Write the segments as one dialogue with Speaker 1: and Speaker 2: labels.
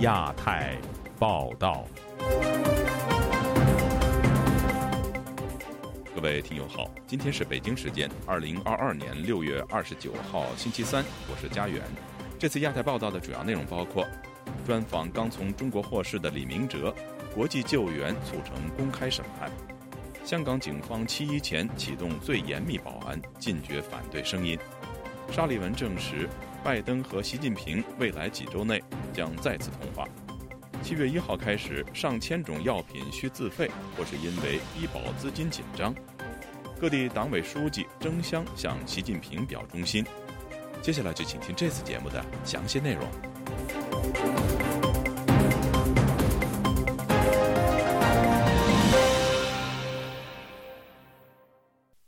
Speaker 1: 亚太报道，各位听友好，今天是北京时间二零二二年六月二十九号星期三，我是佳远。这次亚太报道的主要内容包括：专访刚从中国获释的李明哲，国际救援促成公开审判；香港警方七一前启动最严密保安，禁绝反对声音；沙利文证实。拜登和习近平未来几周内将再次通话。七月一号开始，上千种药品需自费，或是因为医保资金紧张。各地党委书记争相向习近平表忠心。接下来就请听这次节目的详细内容。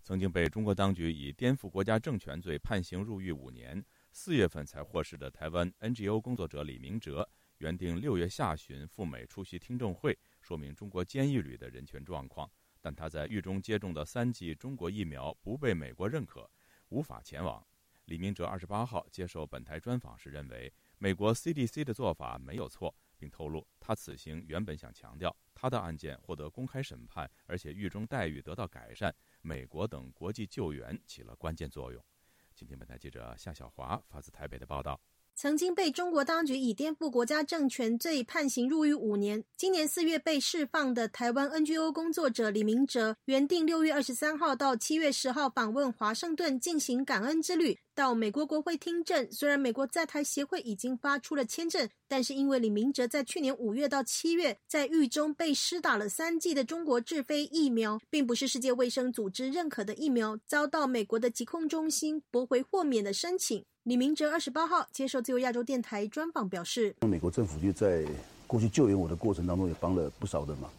Speaker 1: 曾经被中国当局以颠覆国家政权罪判刑入狱五年。四月份才获释的台湾 NGO 工作者李明哲，原定六月下旬赴美出席听证会，说明中国监狱里的人权状况。但他在狱中接种的三剂中国疫苗不被美国认可，无法前往。李明哲二十八号接受本台专访时认为，美国 CDC 的做法没有错，并透露他此行原本想强调他的案件获得公开审判，而且狱中待遇得到改善，美国等国际救援起了关键作用。今天，本台记者夏小华发自台北的报道：
Speaker 2: 曾经被中国当局以颠覆国家政权罪判刑入狱五年，今年四月被释放的台湾 NGO 工作者李明哲，原定六月二十三号到七月十号访问华盛顿进行感恩之旅。到美国国会听证，虽然美国在台协会已经发出了签证，但是因为李明哲在去年五月到七月在狱中被施打了三剂的中国智飞疫苗，并不是世界卫生组织认可的疫苗，遭到美国的疾控中心驳回豁免的申请。李明哲二十八号接受自由亚洲电台专访表示，
Speaker 3: 美国政府就在过去救援我的过程当中也帮了不少的嘛。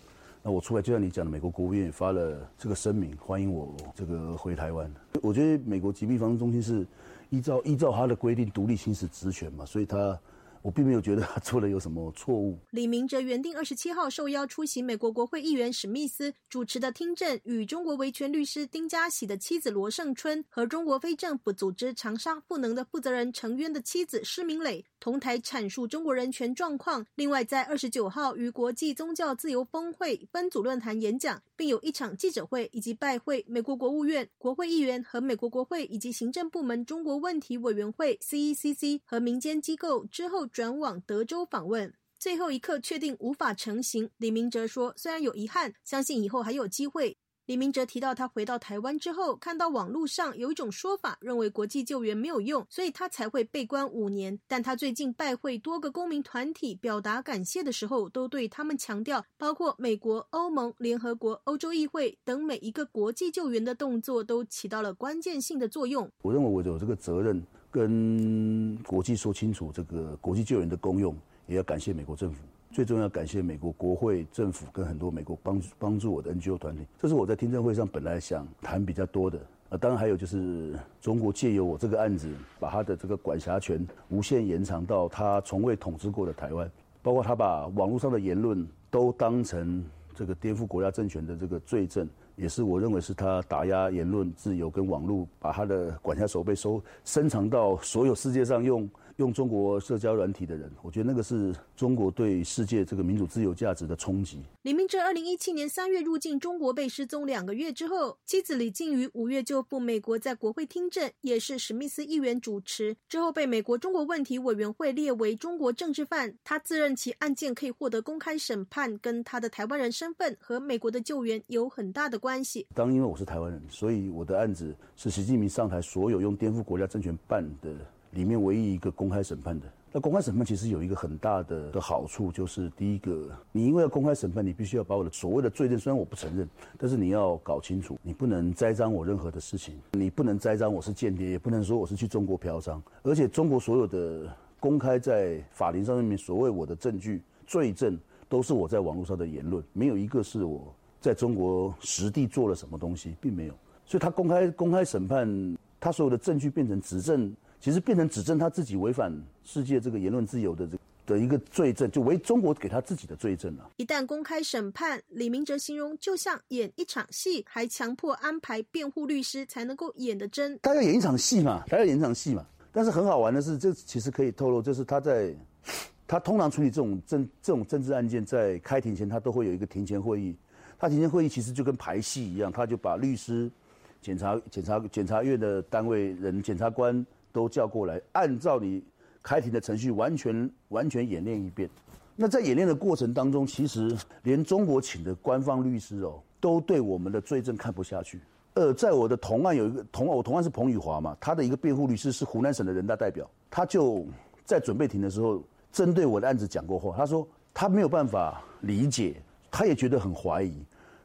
Speaker 3: 那我出来就像你讲的，美国国务院也发了这个声明，欢迎我这个回台湾。我觉得美国疾病防治中心是依照依照他的规定独立行使职权嘛，所以他。我并没有觉得他做了有什么错误。
Speaker 2: 李明哲原定二十七号受邀出席美国国会议员史密斯主持的听证，与中国维权律师丁家喜的妻子罗胜春和中国非政府组织长沙赋能的负责人程渊的妻子施明磊同台阐述中国人权状况。另外，在二十九号与国际宗教自由峰会分组论坛演讲，并有一场记者会以及拜会美国国务院、国会议员和美国国会以及行政部门中国问题委员会 （CECC） 和民间机构之后。转往德州访问，最后一刻确定无法成行。李明哲说：“虽然有遗憾，相信以后还有机会。”李明哲提到，他回到台湾之后，看到网络上有一种说法，认为国际救援没有用，所以他才会被关五年。但他最近拜会多个公民团体，表达感谢的时候，都对他们强调，包括美国、欧盟、联合国、欧洲议会等每一个国际救援的动作，都起到了关键性的作用。
Speaker 3: 我认为我有这个责任。跟国际说清楚这个国际救援的功用，也要感谢美国政府，最重要感谢美国国会政府跟很多美国帮帮助我的 NGO 团体。这是我在听证会上本来想谈比较多的。啊，当然还有就是中国借由我这个案子，把他的这个管辖权无限延长到他从未统治过的台湾，包括他把网络上的言论都当成这个颠覆国家政权的这个罪证。也是我认为是他打压言论自由跟网络，把他的管辖手被收深藏到所有世界上用。用中国社交软体的人，我觉得那个是中国对世界这个民主自由价值的冲击。
Speaker 2: 李明哲二零一七年三月入境中国被失踪两个月之后，妻子李静瑜五月就赴美国在国会听证，也是史密斯议员主持。之后被美国中国问题委员会列为中国政治犯，他自认其案件可以获得公开审判，跟他的台湾人身份和美国的救援有很大的关系。
Speaker 3: 当因为我是台湾人，所以我的案子是习近平上台所有用颠覆国家政权办的。里面唯一一个公开审判的，那公开审判其实有一个很大的的好处，就是第一个，你因为要公开审判，你必须要把我的所谓的罪证，虽然我不承认，但是你要搞清楚，你不能栽赃我任何的事情，你不能栽赃我是间谍，也不能说我是去中国嫖娼，而且中国所有的公开在法庭上面所谓我的证据罪证，都是我在网络上的言论，没有一个是我在中国实地做了什么东西，并没有，所以他公开公开审判，他所有的证据变成指证。其实变成指证他自己违反世界这个言论自由的这的一个罪证，就为中国给他自己的罪证了。
Speaker 2: 一旦公开审判，李明哲形容就像演一场戏，还强迫安排辩护律师才能够演得真。
Speaker 3: 他要演一场戏嘛，他要演一场戏嘛。但是很好玩的是，这其实可以透露，就是他在他通常处理这种政这种政治案件，在开庭前他都会有一个庭前会议。他庭前会议其实就跟排戏一样，他就把律师、检察、检察、检察院的单位人、检察官都叫过来，按照你开庭的程序完全完全演练一遍。那在演练的过程当中，其实连中国请的官方律师哦，都对我们的罪证看不下去。呃，在我的同案有一个同案我同案是彭宇华嘛，他的一个辩护律师是湖南省的人大代表，他就在准备庭的时候，针对我的案子讲过话，他说他没有办法理解，他也觉得很怀疑。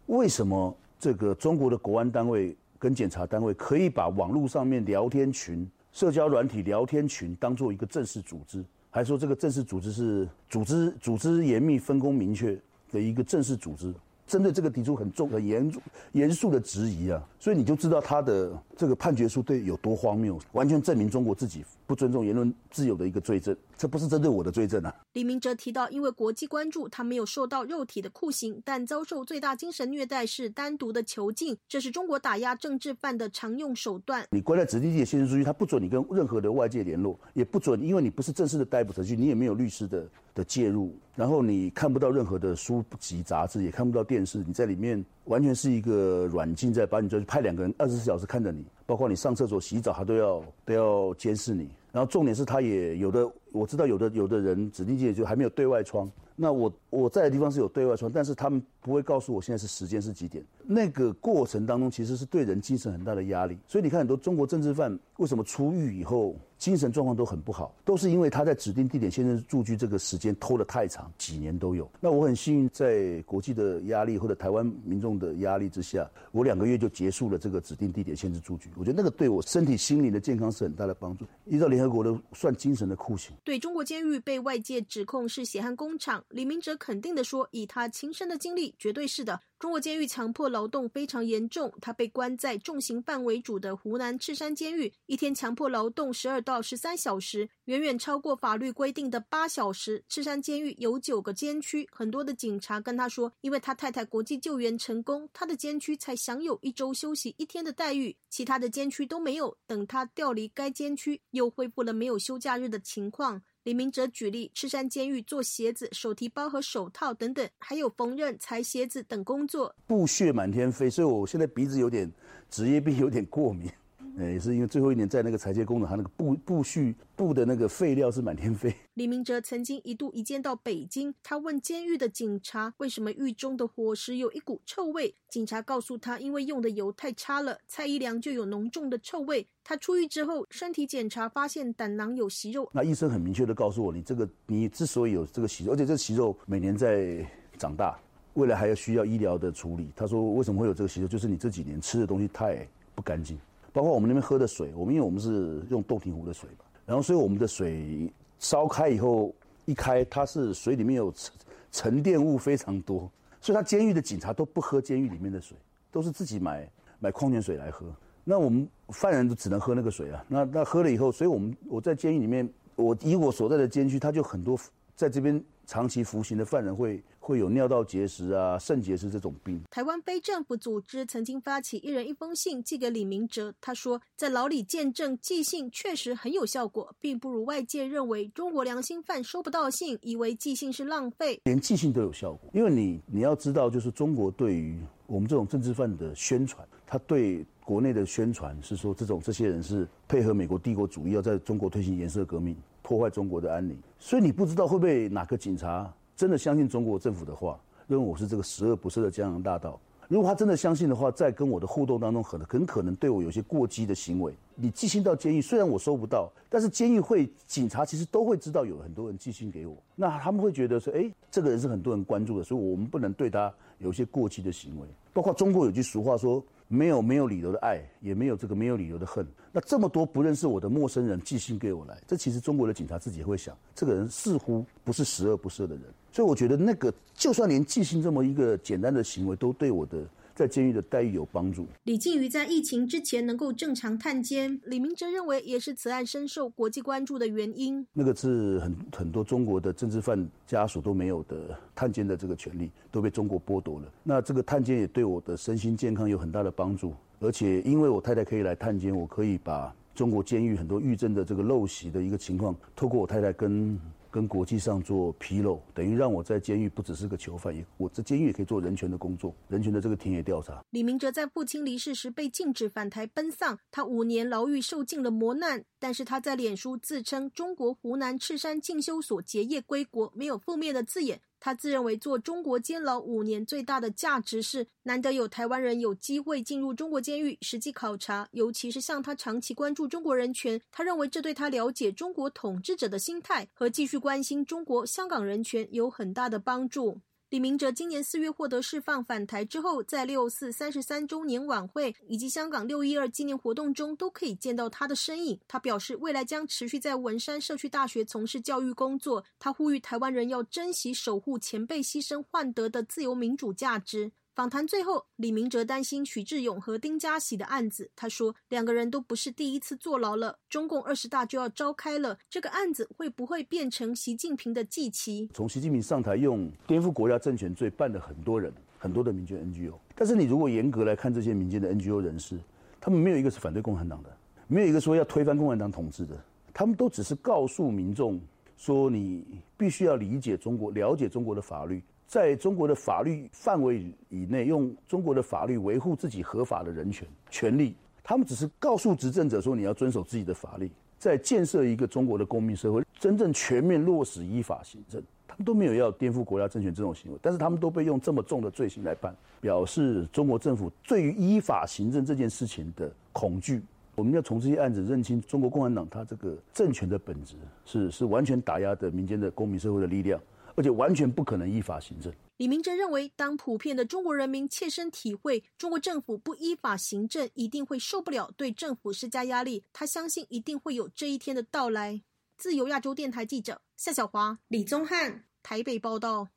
Speaker 3: 为什么这个中国的国安单位跟检察单位可以把网络上面聊天群、社交软体聊天群当做一个正式组织？还说这个正式组织是组织组织严密、分工明确的一个正式组织？针对这个提出很重、很严严肃的质疑啊！所以你就知道他的这个判决书对有多荒谬，完全证明中国自己不尊重言论自由的一个罪证。这不是针对我的罪证啊！
Speaker 2: 李明哲提到，因为国际关注，他没有受到肉体的酷刑，但遭受最大精神虐待是单独的囚禁，这是中国打压政治犯的常用手段。
Speaker 3: 你关在指定地点限制住居，他不准你跟任何的外界联络，也不准，因为你不是正式的逮捕程序，你也没有律师的的介入，然后你看不到任何的书籍杂志，也看不到电视，你在里面完全是一个软禁，在把你就派两个人二十四小时看着你，包括你上厕所、洗澡，他都要都要监视你。然后重点是他也有的，我知道有的有的人指定界就还没有对外窗。那我我在的地方是有对外窗，但是他们不会告诉我现在是时间是几点。那个过程当中其实是对人精神很大的压力。所以你看很多中国政治犯为什么出狱以后精神状况都很不好，都是因为他在指定地点限制住居这个时间拖得太长，几年都有。那我很幸运，在国际的压力或者台湾民众的压力之下，我两个月就结束了这个指定地点限制住居。我觉得那个对我身体心理的健康是很大的帮助。依照联合国的算精神的酷刑。
Speaker 2: 对中国监狱被外界指控是血汗工厂。李明哲肯定的说：“以他亲身的经历，绝对是的。中国监狱强迫劳动非常严重。他被关在重刑犯为主的湖南赤山监狱，一天强迫劳动十二到十三小时，远远超过法律规定的八小时。赤山监狱有九个监区，很多的警察跟他说，因为他太太国际救援成功，他的监区才享有一周休息一天的待遇，其他的监区都没有。等他调离该监区，又恢复了没有休假日的情况。”李明哲举例，赤山监狱做鞋子、手提包和手套等等，还有缝纫、裁鞋子等工作，
Speaker 3: 布屑满天飞，所以我现在鼻子有点职业病，有点过敏。呃，也是因为最后一年在那个裁切工厂，他那个布布絮布的那个废料是满天飞。
Speaker 2: 李明哲曾经一度一见到北京，他问监狱的警察为什么狱中的伙食有一股臭味，警察告诉他，因为用的油太差了，菜一凉就有浓重的臭味。他出狱之后，身体检查发现胆囊有息肉，
Speaker 3: 那医生很明确的告诉我，你这个你之所以有这个息肉，而且这息肉每年在长大，未来还要需要医疗的处理。他说为什么会有这个息肉，就是你这几年吃的东西太不干净。包括我们那边喝的水，我们因为我们是用洞庭湖的水嘛，然后所以我们的水烧开以后一开，它是水里面有沉沉淀物非常多，所以他监狱的警察都不喝监狱里面的水，都是自己买买矿泉水来喝。那我们犯人都只能喝那个水啊。那那喝了以后，所以我们我在监狱里面，我以我所在的监区，他就很多在这边长期服刑的犯人会。会有尿道结石啊、肾结石这种病。
Speaker 2: 台湾非政府组织曾经发起一人一封信寄给李明哲，他说在牢里见证寄信确实很有效果，并不如外界认为中国良心犯收不到信，以为寄信是浪费。
Speaker 3: 连寄信都有效果，因为你你要知道，就是中国对于我们这种政治犯的宣传，他对国内的宣传是说这种这些人是配合美国帝国主义，要在中国推行颜色革命，破坏中国的安宁。所以你不知道会不会哪个警察。真的相信中国政府的话，认为我是这个十恶不赦的江洋大盗。如果他真的相信的话，在跟我的互动当中，很很可能对我有些过激的行为。你寄信到监狱，虽然我收不到，但是监狱会警察其实都会知道有很多人寄信给我，那他们会觉得说，哎，这个人是很多人关注的，所以我们不能对他有一些过激的行为。包括中国有句俗话说。没有没有理由的爱，也没有这个没有理由的恨。那这么多不认识我的陌生人寄信给我来，这其实中国的警察自己也会想，这个人似乎不是十恶不赦的人。所以我觉得那个，就算连寄信这么一个简单的行为，都对我的。在监狱的待遇有帮助。
Speaker 2: 李靖宇在疫情之前能够正常探监，李明哲认为也是此案深受国际关注的原因。
Speaker 3: 那个是很很多中国的政治犯家属都没有的探监的这个权利都被中国剥夺了。那这个探监也对我的身心健康有很大的帮助，而且因为我太太可以来探监，我可以把中国监狱很多狱政的这个陋习的一个情况，透过我太太跟跟国际上做披露，等于让我在监狱不只是个囚犯，也我在监狱也可以做人权的工作，人权的这个田野调查。
Speaker 2: 李明哲在父亲离世时被禁止返台奔丧，他五年牢狱受尽了磨难，但是他在脸书自称中国湖南赤山进修所结业归国，没有负面的字眼。他自认为做中国监牢五年最大的价值是难得有台湾人有机会进入中国监狱实际考察，尤其是像他长期关注中国人权，他认为这对他了解中国统治者的心态和继续关心中国香港人权有很大的帮助。李明哲今年四月获得释放返台之后，在六四三十三周年晚会以及香港六一二纪念活动中，都可以见到他的身影。他表示，未来将持续在文山社区大学从事教育工作。他呼吁台湾人要珍惜、守护前辈牺牲换得的自由民主价值。访谈最后，李明哲担心许志勇和丁家喜的案子。他说，两个人都不是第一次坐牢了。中共二十大就要召开了，这个案子会不会变成习近平的祭旗？
Speaker 3: 从习近平上台用颠覆国家政权罪办了很多人，很多的民间 NGO。但是你如果严格来看这些民间的 NGO 人士，他们没有一个是反对共产党的，没有一个说要推翻共产党统治的，他们都只是告诉民众说，你必须要理解中国，了解中国的法律。在中国的法律范围以内，用中国的法律维护自己合法的人权权利。他们只是告诉执政者说，你要遵守自己的法律，在建设一个中国的公民社会，真正全面落实依法行政。他们都没有要颠覆国家政权这种行为，但是他们都被用这么重的罪行来办，表示中国政府对于依法行政这件事情的恐惧。我们要从这些案子认清中国共产党它这个政权的本质，是是完全打压的民间的公民社会的力量。而且完全不可能依法行政。
Speaker 2: 李明哲认为，当普遍的中国人民切身体会中国政府不依法行政，一定会受不了，对政府施加压力。他相信一定会有这一天的到来。自由亚洲电台记者夏小华、李宗翰台北报道。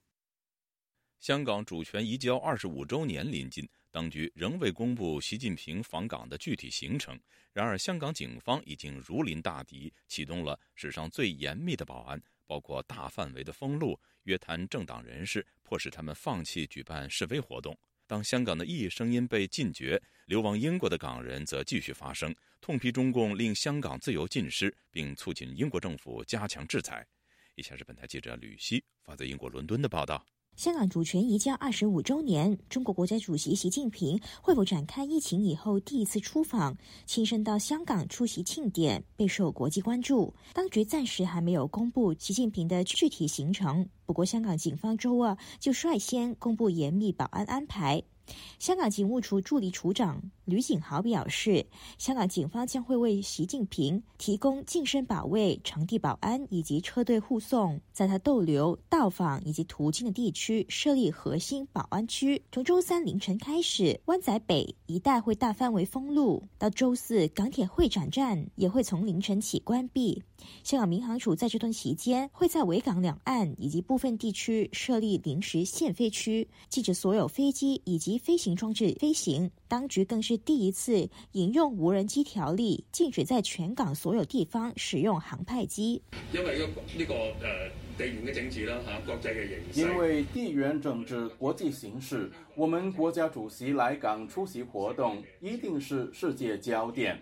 Speaker 1: 香港主权移交二十五周年临近，当局仍未公布习近平访港的具体行程。然而，香港警方已经如临大敌，启动了史上最严密的保安。包括大范围的封路、约谈政党人士，迫使他们放弃举办示威活动。当香港的异议声音被禁绝，流亡英国的港人则继续发声，痛批中共令香港自由尽失，并促进英国政府加强制裁。以下是本台记者吕希发自英国伦敦的报道。
Speaker 4: 香港主权移交二十五周年，中国国家主席习近平会否展开疫情以后第一次出访，亲身到香港出席庆典，备受国际关注。当局暂时还没有公布习近平的具体行程，不过香港警方周二就率先公布严密保安安排。香港警务处助理处长吕景豪表示，香港警方将会为习近平提供近身保卫、场地保安以及车队护送，在他逗留、到访以及途经的地区设立核心保安区。从周三凌晨开始，湾仔北一带会大范围封路，到周四港铁会展站也会从凌晨起关闭。香港民航处在这段期间会在维港两岸以及部分地区设立临时限飞区，禁止所有飞机以及飞行装置飞行。当局更是第一次引用无人机条例，禁止在全港所有地方使用航拍机。
Speaker 5: 因为呢个呃地缘嘅政治啦吓，国际嘅形势。
Speaker 6: 因为地缘政治、国际形势，我们国家主席来港出席活动，一定是世界焦点。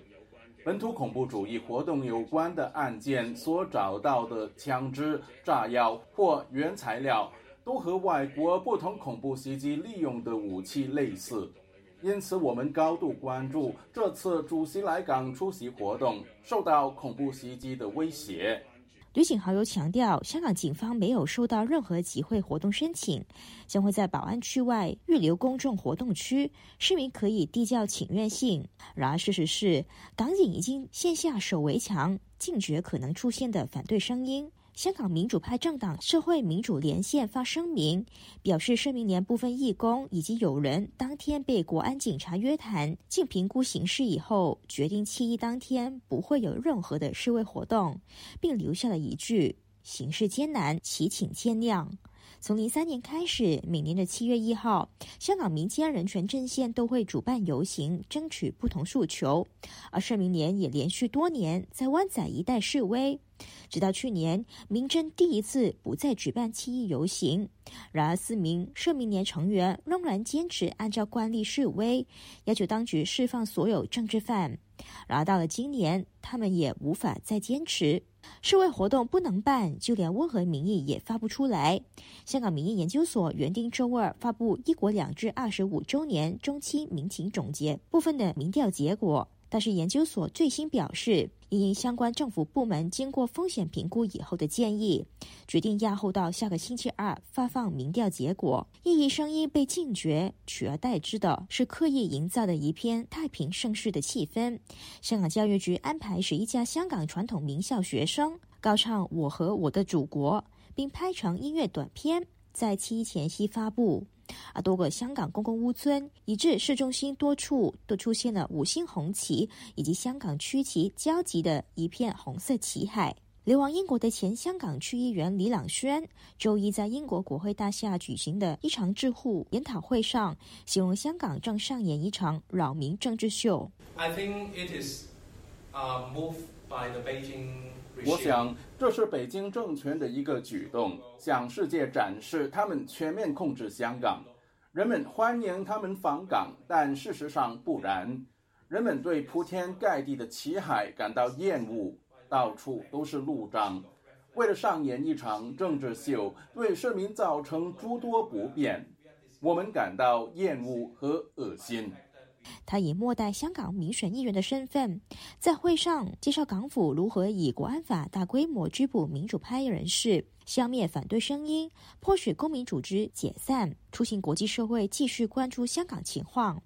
Speaker 6: 本土恐怖主义活动有关的案件所找到的枪支、炸药或原材料，都和外国不同恐怖袭击利用的武器类似，因此我们高度关注这次主席来港出席活动受到恐怖袭击的威胁。
Speaker 4: 吕景豪又强调，香港警方没有收到任何集会活动申请，将会在保安区外预留公众活动区，市民可以递交请愿信。然而，事实是港警已经线下守围墙，禁绝可能出现的反对声音。香港民主派政党社会民主连线发声明，表示社民连部分义工以及友人当天被国安警察约谈，经评估形势以后，决定七一当天不会有任何的示威活动，并留下了一句：“形势艰难，祈请见谅。”从零三年开始，每年的七月一号，香港民间人权阵线都会主办游行，争取不同诉求。而社民连也连续多年在湾仔一带示威，直到去年，民政第一次不再举办七一游行。然而，四名社民连成员仍然坚持按照惯例示威，要求当局释放所有政治犯。然而，到了今年，他们也无法再坚持。示威活动不能办，就连温和民意也发不出来。香港民意研究所原定周二发布“一国两制”二十五周年中期民情总结部分的民调结果，但是研究所最新表示，因相关政府部门经过风险评估以后的建议，决定押后到下个星期二发放民调结果。异议声音被禁绝，取而代之的是刻意营造的一片太平盛世的气氛。香港教育局安排十一家香港传统名校学生。高唱《我和我的祖国》，并拍成音乐短片，在七一前夕发布。啊多个香港公共屋村，以致市中心多处都出现了五星红旗以及香港区旗交集的一片红色旗海。流亡英国的前香港区议员李朗轩，周一在英国国会大厦举行的一场智库研讨会上，形容香港正上演一场扰民政治秀。
Speaker 7: I think it is, uh, moved by the Beijing.
Speaker 6: 我想，这是北京政权的一个举动，向世界展示他们全面控制香港。人们欢迎他们访港，但事实上不然。人们对铺天盖地的旗海感到厌恶，到处都是路障。为了上演一场政治秀，对市民造成诸多不便，我们感到厌恶和恶心。
Speaker 4: 他以末代香港民选议员的身份，在会上介绍港府如何以国安法大规模拘捕民主派人士，消灭反对声音，迫使公民组织解散，促进国际社会继续关注香港情况。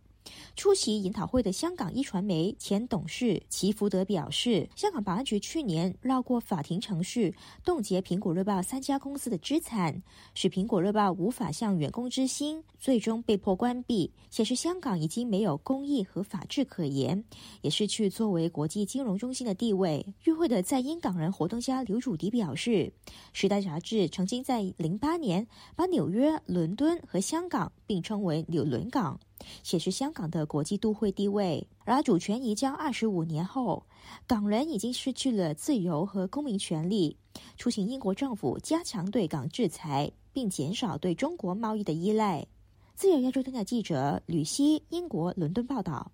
Speaker 4: 出席研讨会的香港一传媒前董事齐福德表示，香港保安局去年绕过法庭程序，冻结苹果日报三家公司的资产，使苹果日报无法向员工知薪，最终被迫关闭，显示香港已经没有公益和法治可言，也失去作为国际金融中心的地位。与会的在英港人活动家刘祖迪表示，《时代》杂志曾经在零八年把纽约、伦敦和香港并称为“纽伦港”。显示香港的国际都会地位。而主权移交二十五年后，港人已经失去了自由和公民权利，促请英国政府加强对港制裁，并减少对中国贸易的依赖。自由亚洲电台记者吕希，英国伦敦报道。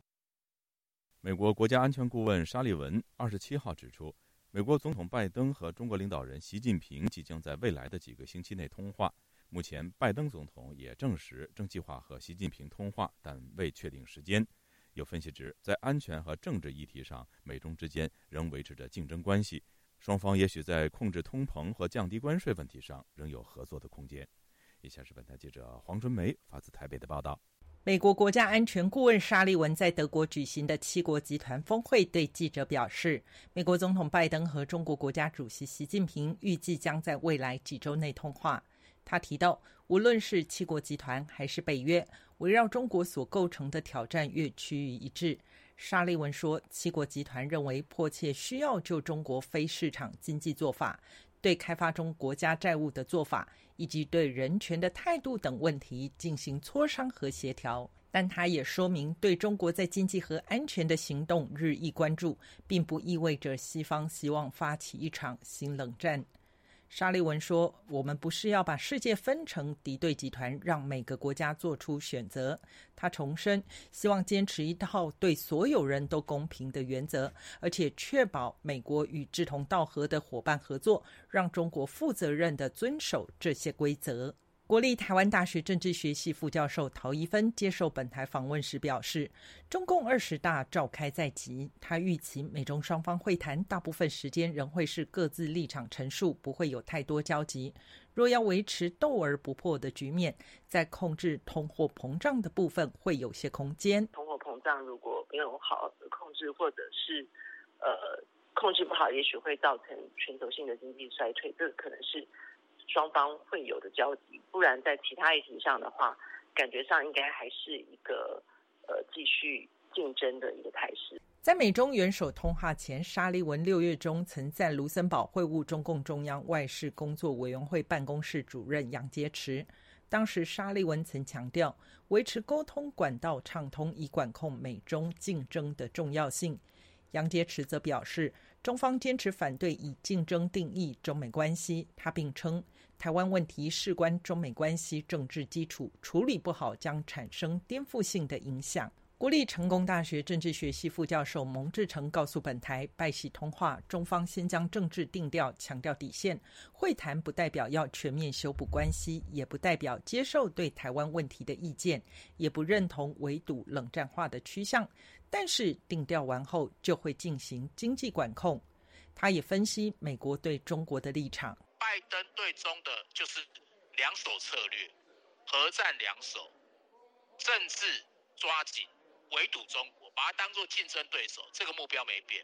Speaker 1: 美国国家安全顾问沙利文二十七号指出，美国总统拜登和中国领导人习近平即将在未来的几个星期内通话。目前，拜登总统也证实正计划和习近平通话，但未确定时间。有分析指，在安全和政治议题上，美中之间仍维持着竞争关系，双方也许在控制通膨和降低关税问题上仍有合作的空间。以下是本台记者黄春梅发自台北的报道：
Speaker 8: 美国国家安全顾问沙利文在德国举行的七国集团峰会对记者表示，美国总统拜登和中国国家主席习近平预计将在未来几周内通话。他提到，无论是七国集团还是北约，围绕中国所构成的挑战越趋于一致。沙利文说，七国集团认为迫切需要就中国非市场经济做法、对开发中国家债务的做法以及对人权的态度等问题进行磋商和协调。但他也说明，对中国在经济和安全的行动日益关注，并不意味着西方希望发起一场新冷战。沙利文说：“我们不是要把世界分成敌对集团，让每个国家做出选择。”他重申，希望坚持一套对所有人都公平的原则，而且确保美国与志同道合的伙伴合作，让中国负责任的遵守这些规则。国立台湾大学政治学系副教授陶一芬接受本台访问时表示：“中共二十大召开在即，他预期美中双方会谈大部分时间仍会是各自立场陈述，不会有太多交集。若要维持斗而不破的局面，在控制通货膨胀的部分会有些空间。
Speaker 9: 通货膨胀如果没有好的控制，或者是呃控制不好，也许会造成全球性的经济衰退。这可能是。”双方会有的交集，不然在其他议题上的话，感觉上应该还是一个呃继续竞争的一个态势。
Speaker 8: 在美中元首通话前，沙利文六月中曾在卢森堡会晤中共中央外事工作委员会办公室主任杨洁篪。当时沙利文曾强调，维持沟通管道畅通，以管控美中竞争的重要性。杨洁篪则表示，中方坚持反对以竞争定义中美关系。他并称。台湾问题事关中美关系政治基础，处理不好将产生颠覆性的影响。国立成功大学政治学系副教授蒙志成告诉本台：“拜喜通话，中方先将政治定调，强调底线。会谈不代表要全面修补关系，也不代表接受对台湾问题的意见，也不认同围堵冷战化的趋向。但是定调完后，就会进行经济管控。”他也分析美国对中国的立场：
Speaker 10: 拜登对中的就是两手策略，核战两手，政治抓紧。围堵中国，把它当做竞争对手，这个目标没变。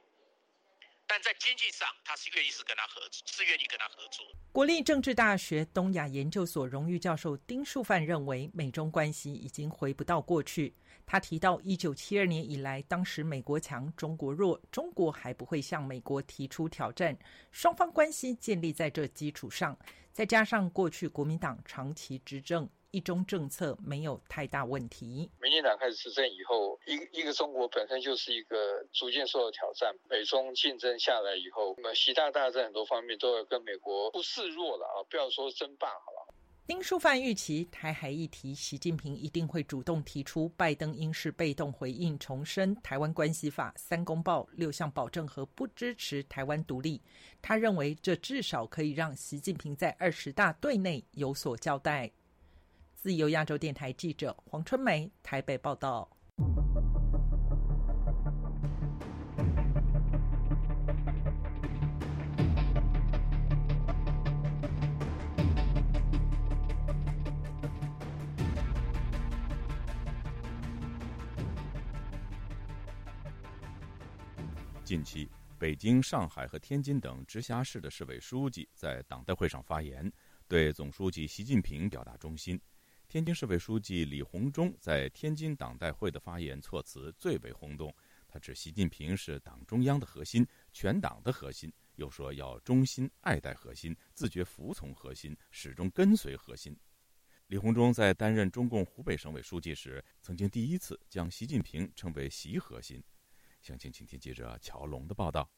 Speaker 10: 但在经济上，他是愿意是跟他合作，是愿意跟他合作。
Speaker 8: 国立政治大学东亚研究所荣誉教授丁树范认为，美中关系已经回不到过去。他提到，一九七二年以来，当时美国强，中国弱，中国还不会向美国提出挑战，双方关系建立在这基础上。再加上过去国民党长期执政。一中政策没有太大问题。
Speaker 11: 民进党开始执政以后，一一个中国本身就是一个逐渐受到挑战。美中竞争下来以后，那么习大大在很多方面都要跟美国不示弱了啊！不要说争霸好了。
Speaker 8: 丁书范预期台海议题，习近平一定会主动提出，拜登应是被动回应，重申台湾关系法、三公报、六项保证和不支持台湾独立。他认为这至少可以让习近平在二十大对内有所交代。自由亚洲电台记者黄春梅台北报道。
Speaker 1: 近期，北京、上海和天津等直辖市的市委书记在党代会上发言，对总书记习近平表达忠心。天津市委书记李鸿忠在天津党代会的发言措辞最为轰动，他指习近平是党中央的核心，全党的核心，又说要忠心爱戴核心，自觉服从核心，始终跟随核心。李鸿忠在担任中共湖北省委书记时，曾经第一次将习近平称为“习核心”。详情，请听记者乔龙的报道。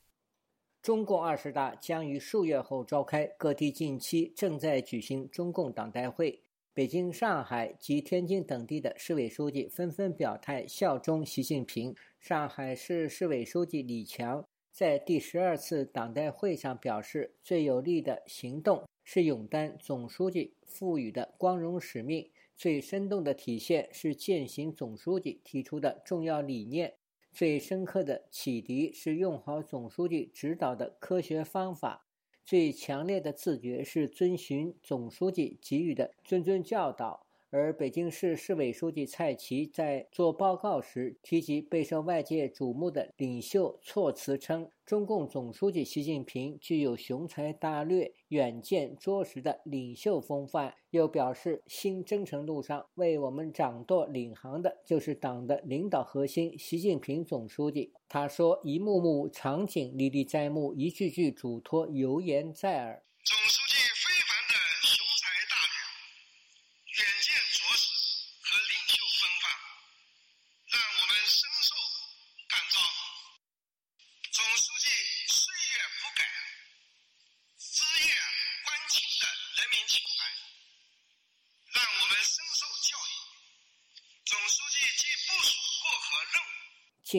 Speaker 12: 中共二十大将于数月后召开，各地近期正在举行中共党代会。北京、上海及天津等地的市委书记纷纷表态效忠习近平。上海市市委书记李强在第十二次党代会上表示：“最有力的行动是勇担总书记赋予的光荣使命，最生动的体现是践行总书记提出的重要理念，最深刻的启迪是用好总书记指导的科学方法。”最强烈的自觉是遵循总书记给予的谆谆教导，而北京市市委书记蔡奇在做报告时提及备受外界瞩目的领袖措辞，称。中共总书记习近平具有雄才大略、远见卓识的领袖风范，又表示新征程路上为我们掌舵领航的就是党的领导核心习近平总书记。他说：“一幕幕场景历历在目，一句句嘱托犹言在耳。”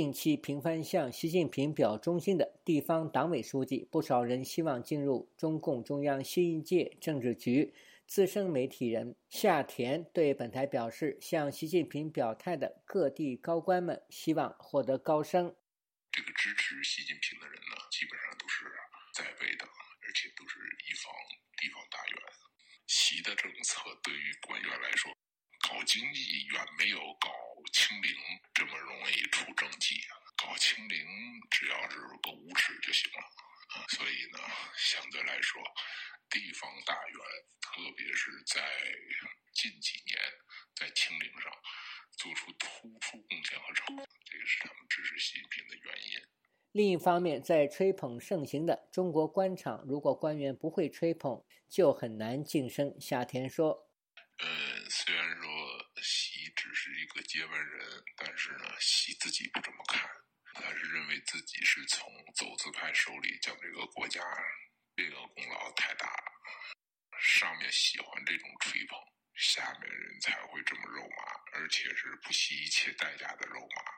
Speaker 12: 近期频繁向习近平表忠心的地方党委书记，不少人希望进入中共中央新一届政治局。资深媒体人夏田对本台表示：“向习近平表态的各地高官们，希望获得高升。
Speaker 13: 这个支持习近平的人呢，基本上都是在位的，而且都是一方地方大员。习的政策对于官员来说，搞经济远没有搞。”清零这么容易出政绩，搞清零只要是够无耻就行了啊！所以呢，相对来说，地方大员，特别是在近几年在清零上做出突出贡献和成果，这个是他们支持习近平的原因。
Speaker 12: 另一方面，在吹捧盛行的中国官场，如果官员不会吹捧，就很难晋升。夏田说：“
Speaker 13: 呃，虽然说。”习只是一个接班人，但是呢，习自己不这么看，他是认为自己是从走资派手里将这个国家这个功劳太大了，上面喜欢这种吹捧，下面人才会这么肉麻，而且是不惜一切代价的肉麻。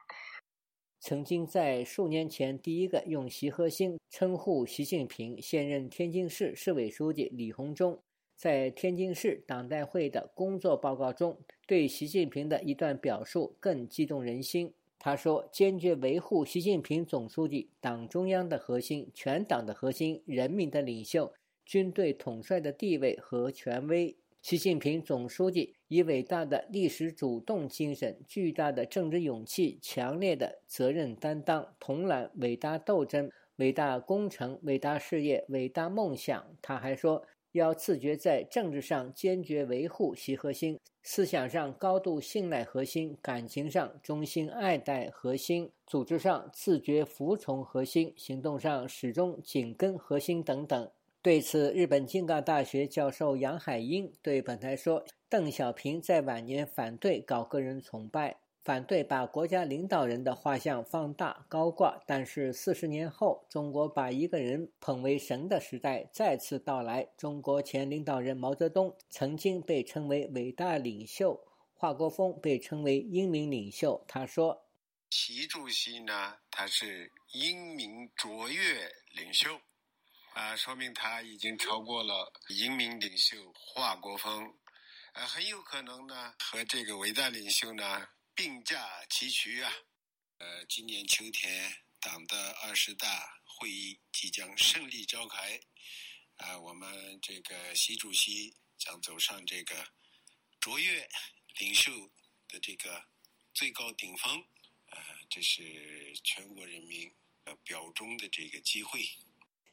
Speaker 12: 曾经在数年前第一个用“习核心”称呼习近平现任天津市市委书记李鸿忠，在天津市党代会的工作报告中，对习近平的一段表述更激动人心。他说：“坚决维护习近平总书记党中央的核心、全党的核心、人民的领袖、军队统帅的地位和权威。”习近平总书记以伟大的历史主动精神、巨大的政治勇气、强烈的责任担当，统揽伟大斗争、伟大工程、伟大事业、伟大梦想。他还说，要自觉在政治上坚决维护习核心，思想上高度信赖核心，感情上衷心爱戴核心，组织上自觉服从核心，行动上始终紧跟核心等等。对此，日本京港大学教授杨海英对本台说：“邓小平在晚年反对搞个人崇拜，反对把国家领导人的画像放大高挂。但是四十年后，中国把一个人捧为神的时代再次到来。中国前领导人毛泽东曾经被称为伟大领袖，华国锋被称为英明领袖。他说，
Speaker 14: 习主席呢，他是英明卓越领袖。”啊，说明他已经超过了英明领袖华国锋，呃，很有可能呢和这个伟大领袖呢并驾齐驱啊。呃，今年秋天党的二十大会议即将胜利召开，啊，我们这个习主席将走上这个卓越领袖的这个最高顶峰，呃，这是全国人民呃表忠的这个机会。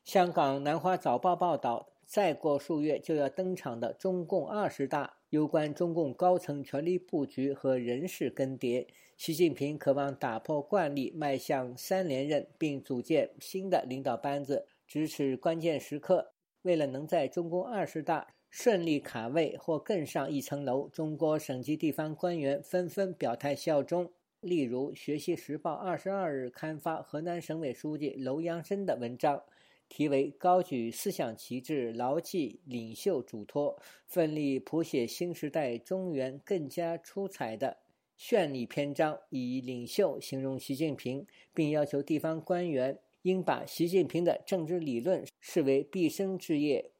Speaker 12: 香港南华早报报道，再过数月就要登场的中共二十大，有关中共高层权力布局和人事更迭，习近平渴望打破惯例，迈向三连任，并组建新的领导班子。支持关键时刻，为了能在中共二十大顺利卡位或更上一层楼，中国省级地方官员纷纷表态效忠。例如，《学习时报》二十二日刊发河南省委书记楼阳生的文章。题为“高举思想旗帜，牢记领袖嘱托，奋力谱写新时代中原更加出彩的绚丽篇章”，以领袖形容习近平，并要求地方官员应把习近平的政治理论视为毕生之业。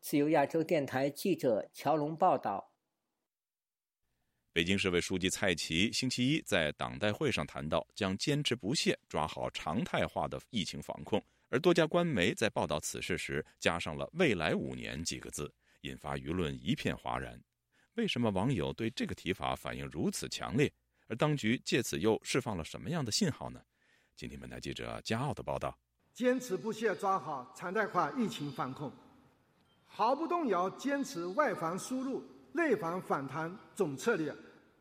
Speaker 12: 自由亚洲电台记者乔龙报道。
Speaker 1: 北京市委书记蔡奇星期一在党代会上谈到，将坚持不懈抓好常态化的疫情防控。而多家官媒在报道此事时，加上了“未来五年”几个字，引发舆论一片哗然。为什么网友对这个提法反应如此强烈？而当局借此又释放了什么样的信号呢？今天本台记者加奥的报道：
Speaker 15: 坚持不懈抓好常态化疫情防控，毫不动摇坚持外防输入、内防反弹总策略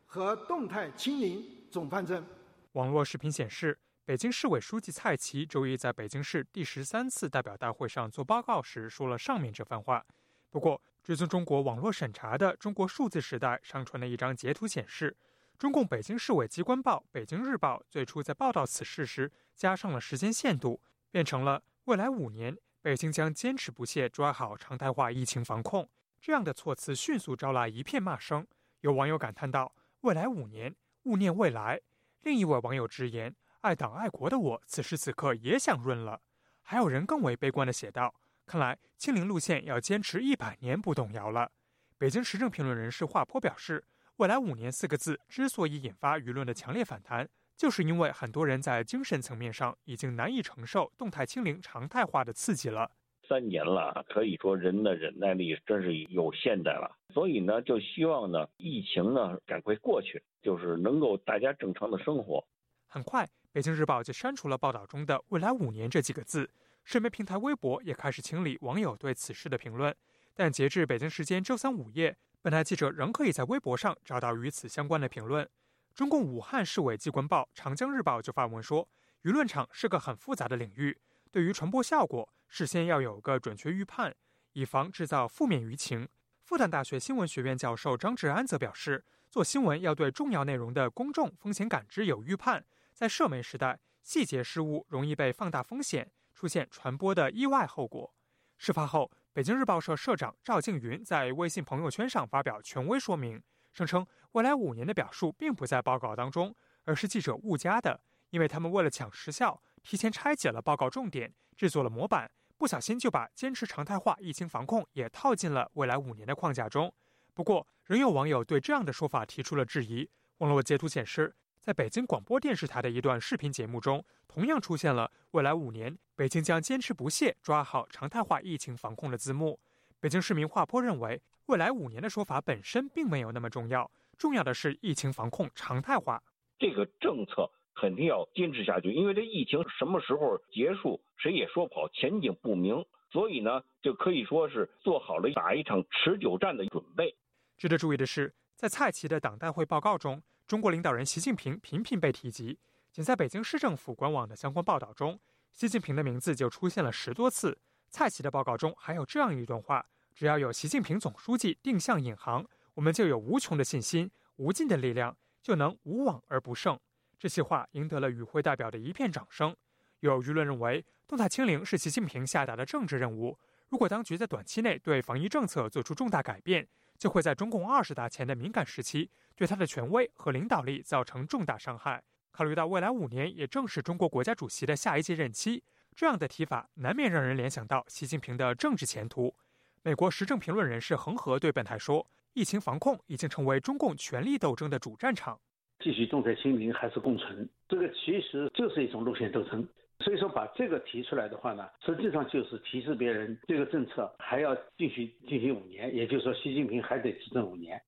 Speaker 15: 和动态清零总方针。
Speaker 16: 网络视频显示。北京市委书记蔡奇周一在北京市第十三次代表大会上做报告时说了上面这番话。不过，追踪中国网络审查的中国数字时代上传的一张截图显示，中共北京市委机关报《北京日报》最初在报道此事时加上了时间限度，变成了未来五年北京将坚持不懈抓好常态化疫情防控。这样的措辞迅速招来一片骂声。有网友感叹道：“未来五年，勿念未来。”另一位网友直言。爱党爱国的我，此时此刻也想润了。还有人更为悲观的写道：“看来清零路线要坚持一百年不动摇了。”北京时政评论人士华坡表示：“未来五年四个字之所以引发舆论的强烈反弹，就是因为很多人在精神层面上已经难以承受动态清零常态化的刺激了。
Speaker 17: 三年了，可以说人的忍耐力真是有限的了。所以呢，就希望呢，疫情呢赶快过去，就是能够大家正常的生活。
Speaker 16: 很快。北京日报就删除了报道中的“未来五年”这几个字，社媒平台微博也开始清理网友对此事的评论。但截至北京时间周三午夜，本台记者仍可以在微博上找到与此相关的评论。中共武汉市委机关报《长江日报》就发文说：“舆论场是个很复杂的领域，对于传播效果，事先要有个准确预判，以防制造负面舆情。”复旦大学新闻学院教授张志安则表示：“做新闻要对重要内容的公众风险感知有预判。”在社媒时代，细节失误容易被放大风险，出现传播的意外后果。事发后，北京日报社社长赵静云在微信朋友圈上发表权威说明，声称未来五年的表述并不在报告当中，而是记者误加的，因为他们为了抢时效，提前拆解了报告重点，制作了模板，不小心就把坚持常态化疫情防控也套进了未来五年的框架中。不过，仍有网友对这样的说法提出了质疑。网络截图显示。在北京广播电视台的一段视频节目中，同样出现了“未来五年，北京将坚持不懈抓好常态化疫情防控”的字幕。北京市民华波认为，“未来五年”的说法本身并没有那么重要，重要的是疫情防控常态化。
Speaker 17: 这个政策肯定要坚持下去，因为这疫情什么时候结束，谁也说不好，前景不明。所以呢，就可以说是做好了打一场持久战的准备。
Speaker 16: 值得注意的是，在蔡奇的党代会报告中。中国领导人习近平频频被提及，仅在北京市政府官网的相关报道中，习近平的名字就出现了十多次。蔡奇的报告中还有这样一段话：“只要有习近平总书记定向引航，我们就有无穷的信心、无尽的力量，就能无往而不胜。”这些话赢得了与会代表的一片掌声。有舆论认为，动态清零是习近平下达的政治任务。如果当局在短期内对防疫政策做出重大改变，就会在中共二十大前的敏感时期。对他的权威和领导力造成重大伤害。考虑到未来五年也正是中国国家主席的下一届任期，这样的提法难免让人联想到习近平的政治前途。美国时政评论人士恒河对本台说：“疫情防控已经成为中共权力斗争的主战场，
Speaker 18: 继续动态清零还是共存，这个其实就是一种路线斗争。所以说，把这个提出来的话呢，实际上就是提示别人，这个政策还要继续进行五年，也就是说，习近平还得执政五年。”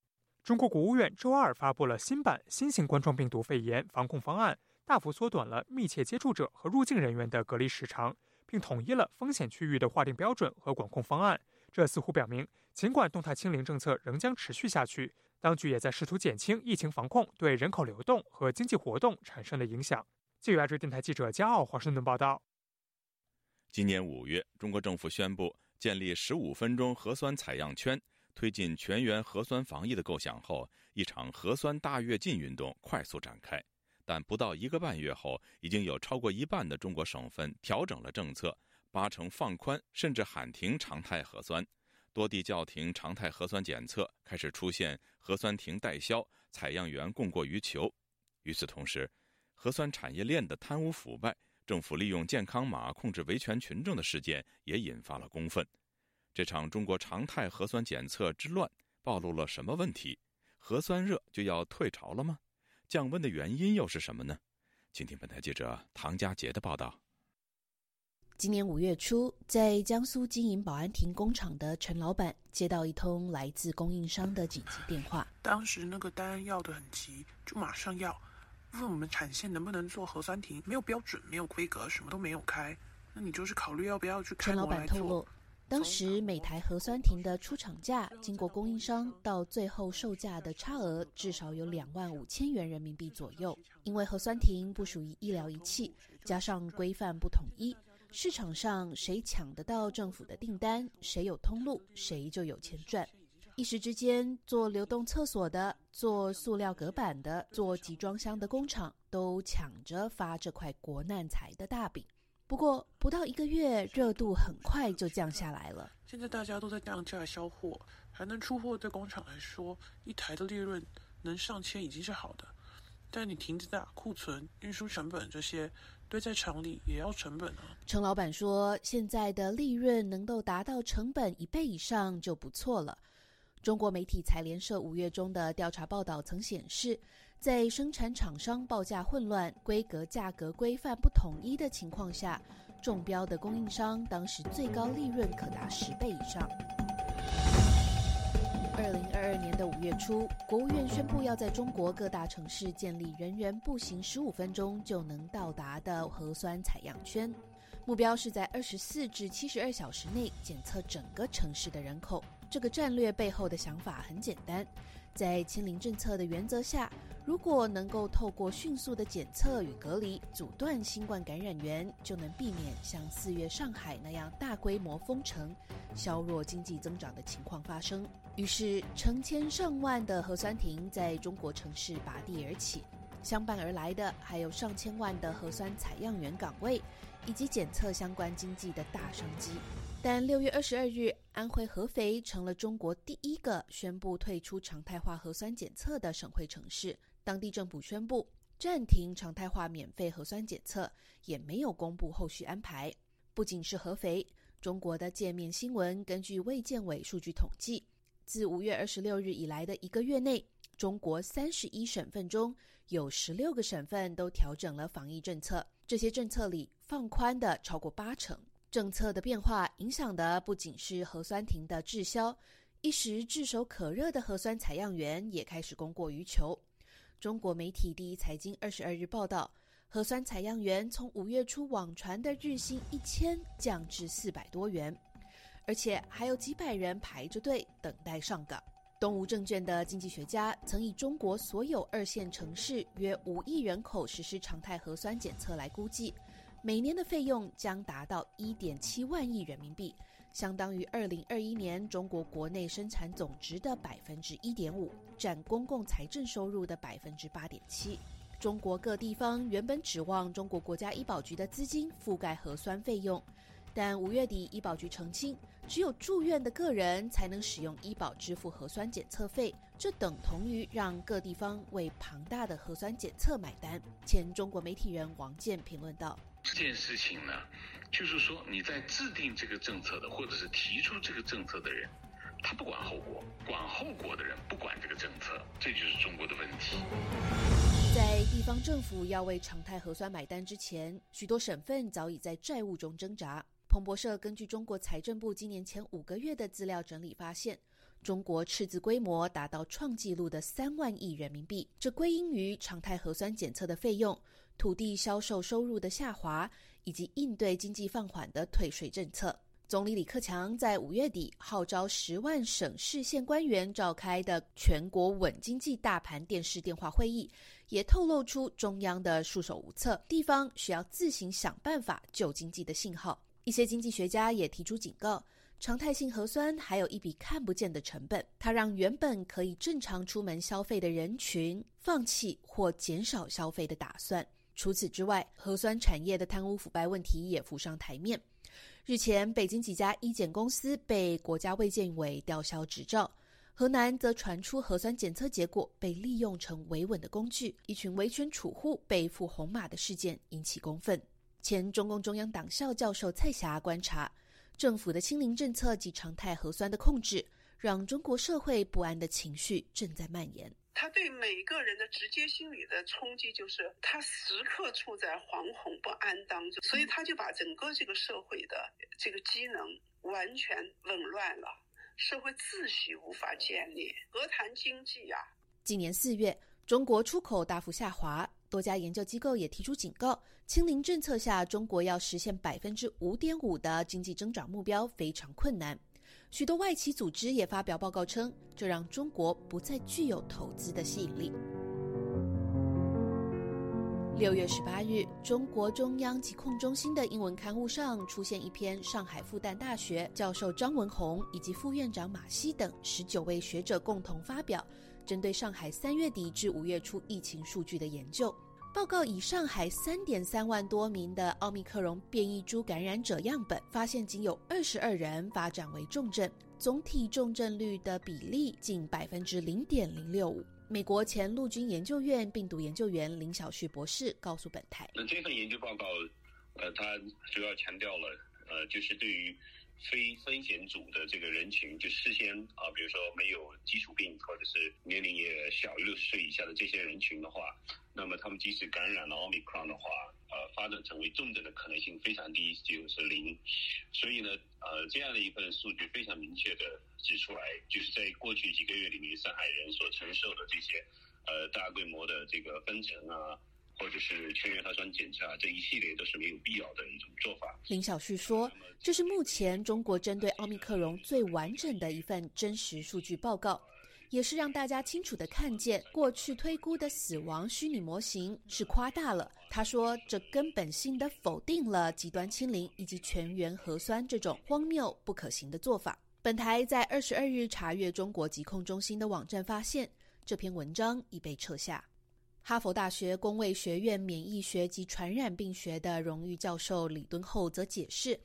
Speaker 16: 中国国务院周二发布了新版新型冠状病毒肺炎防控方案，大幅缩短了密切接触者和入境人员的隔离时长，并统一了风险区域的划定标准和管控方案。这似乎表明，尽管动态清零政策仍将持续下去，当局也在试图减轻疫情防控对人口流动和经济活动产生的影响。据亚洲电台记者加奥华盛顿报道，
Speaker 1: 今年五月，中国政府宣布建立十五分钟核酸采样圈。推进全员核酸防疫的构想后，一场核酸大跃进运动快速展开。但不到一个半月后，已经有超过一半的中国省份调整了政策，八成放宽，甚至喊停常态核酸。多地叫停常态核酸检测，开始出现核酸亭代销、采样员供过于求。与此同时，核酸产业链的贪污腐败、政府利用健康码控制维权群众的事件也引发了公愤。这场中国常态核酸检测之乱暴露了什么问题？核酸热就要退潮了吗？降温的原因又是什么呢？请听本台记者唐佳杰的报道。
Speaker 19: 今年五月初，在江苏经营保安亭工厂的陈老板接到一通来自供应商的紧急电话。
Speaker 20: 当时那个单要的很急，就马上要问我们产线能不能做核酸亭，没有标准，没有规格，什么都没有开。那你就是考虑要不要去开
Speaker 19: 老板透露。当时每台核酸亭的出厂价，经过供应商到最后售价的差额，至少有两万五千元人民币左右。因为核酸亭不属于医疗仪器，加上规范不统一，市场上谁抢得到政府的订单，谁有通路，谁就有钱赚。一时之间，做流动厕所的、做塑料隔板的、做集装箱的工厂，都抢着发这块国难财的大饼。不过不到一个月，热度很快就降下来了。
Speaker 20: 现在大家都在降价销货，还能出货，对工厂来说，一台的利润能上千已经是好的。但你亭子大、库存、运输成本这些堆在厂里也要成本啊。
Speaker 19: 程老板说，现在的利润能够达到成本一倍以上就不错了。中国媒体财联社五月中的调查报道曾显示。在生产厂商报价混乱、规格价格规范不统一的情况下，中标的供应商当时最高利润可达十倍以上。二零二二年的五月初，国务院宣布要在中国各大城市建立人人步行十五分钟就能到达的核酸采样圈，目标是在二十四至七十二小时内检测整个城市的人口。这个战略背后的想法很简单，在清零政策的原则下。如果能够透过迅速的检测与隔离阻断新冠感染源，就能避免像四月上海那样大规模封城、削弱经济增长的情况发生。于是，成千上万的核酸亭在中国城市拔地而起，相伴而来的还有上千万的核酸采样员岗位，以及检测相关经济的大商机。但六月二十二日，安徽合肥成了中国第一个宣布退出常态化核酸检测的省会城市。当地政府宣布暂停常态化免费核酸检测，也没有公布后续安排。不仅是合肥，中国的界面新闻根据卫健委数据统计，自五月二十六日以来的一个月内。中国三十一省份中有十六个省份都调整了防疫政策，这些政策里放宽的超过八成。政策的变化影响的不仅是核酸亭的滞销，一时炙手可热的核酸采样员也开始供过于求。中国媒体第一财经二十二日报道，核酸采样员从五月初网传的日薪一千降至四百多元，而且还有几百人排着队等待上岗。东吴证券的经济学家曾以中国所有二线城市约五亿人口实施常态核酸检测来估计，每年的费用将达到一点七万亿人民币，相当于二零二一年中国国内生产总值的百分之一点五，占公共财政收入的百分之八点七。中国各地方原本指望中国国家医保局的资金覆盖核酸费用。但五月底，医保局澄清，只有住院的个人才能使用医保支付核酸检测费，这等同于让各地方为庞大的核酸检测买单。前中国媒体人王健评论道：“
Speaker 13: 这件事情呢，就是说你在制定这个政策的，或者是提出这个政策的人，他不管后果；管后果的人不管这个政策，这就是中国的问题。”
Speaker 19: 在地方政府要为常态核酸买单之前，许多省份早已在债务中挣扎。彭博社根据中国财政部今年前五个月的资料整理发现，中国赤字规模达到创纪录的三万亿人民币。这归因于常态核酸检测的费用、土地销售收入的下滑，以及应对经济放缓的退税政策。总理李克强在五月底号召十万省市县官员召开的全国稳经济大盘电视电话会议，也透露出中央的束手无策，地方需要自行想办法救经济的信号。一些经济学家也提出警告：常态性核酸还有一笔看不见的成本，它让原本可以正常出门消费的人群放弃或减少消费的打算。除此之外，核酸产业的贪污腐败问题也浮上台面。日前，北京几家医检公司被国家卫健委吊销执照，河南则传出核酸检测结果被利用成维稳的工具，一群维权储户被付红码的事件引起公愤。前中共中央党校教授蔡霞观察，政府的清零政策及常态核酸的控制，让中国社会不安的情绪正在蔓延。
Speaker 21: 他对每个人的直接心理的冲击，就是他时刻处在惶恐不安当中，所以他就把整个这个社会的这个机能完全紊乱了，社会秩序无法建立，何谈经济呀？
Speaker 19: 今年四月，中国出口大幅下滑。多家研究机构也提出警告：清零政策下，中国要实现百分之五点五的经济增长目标非常困难。许多外企组织也发表报告称，这让中国不再具有投资的吸引力。六月十八日，中国中央疾控中心的英文刊物上出现一篇上海复旦大学教授张文宏以及副院长马西等十九位学者共同发表针对上海三月底至五月初疫情数据的研究。报告以上海三点三万多名的奥密克戎变异株感染者样本，发现仅有二十二人发展为重症，总体重症率的比例近百分之零点零六五。美国前陆军研究院病毒研究员林小旭博士告诉本台：“
Speaker 17: 那这份研究报告，呃，它主要强调了，呃，就是对于。”非风险组的这个人群，就事先啊，比如说没有基础病或者是年龄也小于六十岁以下的这些人群的话，那么他们即使感染了奥密克戎的话，呃，发展成为重症的可能性非常低，就是零。所以呢，呃，这样的一份数据非常明确的指出来，就是在过去几个月里面，上海人所承受的这些呃大规模的这个分层啊。或者是全员核酸检查这一系列都是没有必要的一种做法。
Speaker 19: 林小旭说：“这是目前中国针对奥密克戎最完整的一份真实数据报告，也是让大家清楚的看见过去推估的死亡虚拟模型是夸大了。”他说：“这根本性的否定了极端清零以及全员核酸这种荒谬不可行的做法。”本台在二十二日查阅中国疾控中心的网站，发现这篇文章已被撤下。哈佛大学公卫学院免疫学及传染病学的荣誉教授李敦厚则解释，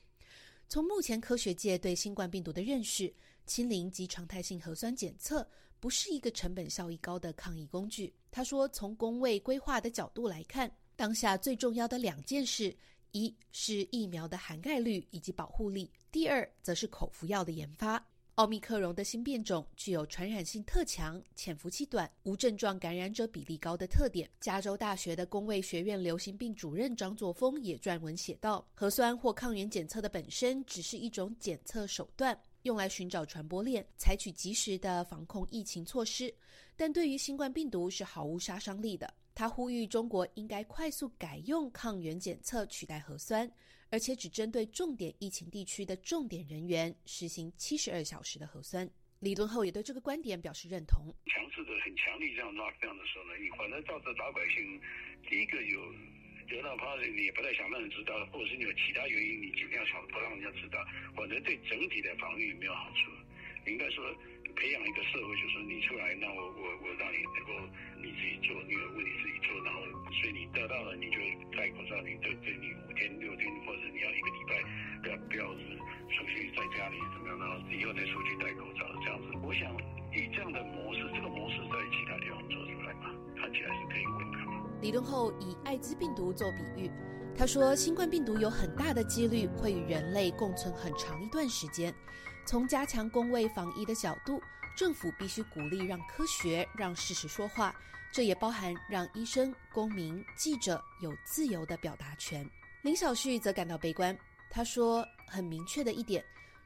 Speaker 19: 从目前科学界对新冠病毒的认识，清零及常态性核酸检测不是一个成本效益高的抗疫工具。他说，从公卫规划的角度来看，当下最重要的两件事，一是疫苗的涵盖率以及保护力，第二则是口服药的研发。奥密克戎的新变种具有传染性特强、潜伏期短、无症状感染者比例高的特点。加州大学的公卫学院流行病主任张作峰也撰文写道：“核酸或抗原检测的本身只是一种检测手段，用来寻找传播链，采取及时的防控疫情措施，但对于新冠病毒是毫无杀伤力的。”他呼吁中国应该快速改用抗原检测取代核酸。而且只针对重点疫情地区的重点人员实行七十二小时的核酸。李敦厚也对这个观点表示认同。
Speaker 22: 强制的、很强力这样拉这样的时候呢，你反正造成老百姓第一个有得到怕你也不太想让人知道，或者是你有其他原因，你尽量想不让人家知道，反正对整体的防御没有好处。应该说。培养一个社会，就是你出来，那我我我让你能够你自己做，你有问题自己做，然后所以你得到了，你就戴口罩，你对对你五天六天，或者你要一个礼拜，不要不要是出去在家里怎么样，然后以后再出去戴口罩这样子。我想以这样的模式，这个模式在其他地方做出来嘛，看起来是可以混的。
Speaker 19: 李敦厚以艾滋病毒做比喻，他说新冠病毒有很大的几率会与人类共存很长一段时间。从加强公卫防疫的角度，政府必须鼓励让科学、让事实说话，这也包含让医生、公民、记者有自由的表达权。林小旭则感到悲观，他说：“很明确的一点，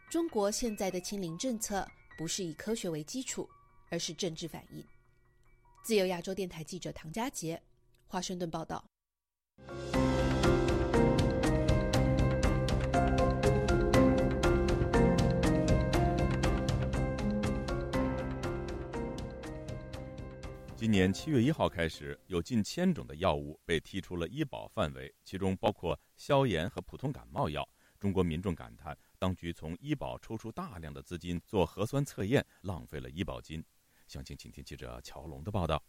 Speaker 19: 中国现在的清零政策不是以科学为基础，而是政治反应。”自由亚洲电台记者唐佳杰，华盛顿报道。
Speaker 1: 今年七月一号开始，有近千种的药物被踢出了医保范围，其中包括消炎和普通感冒药。中国民众感叹，当局从医保抽出大量的资金做核酸测验，浪费了医保金。详情，请听记者乔龙的报道。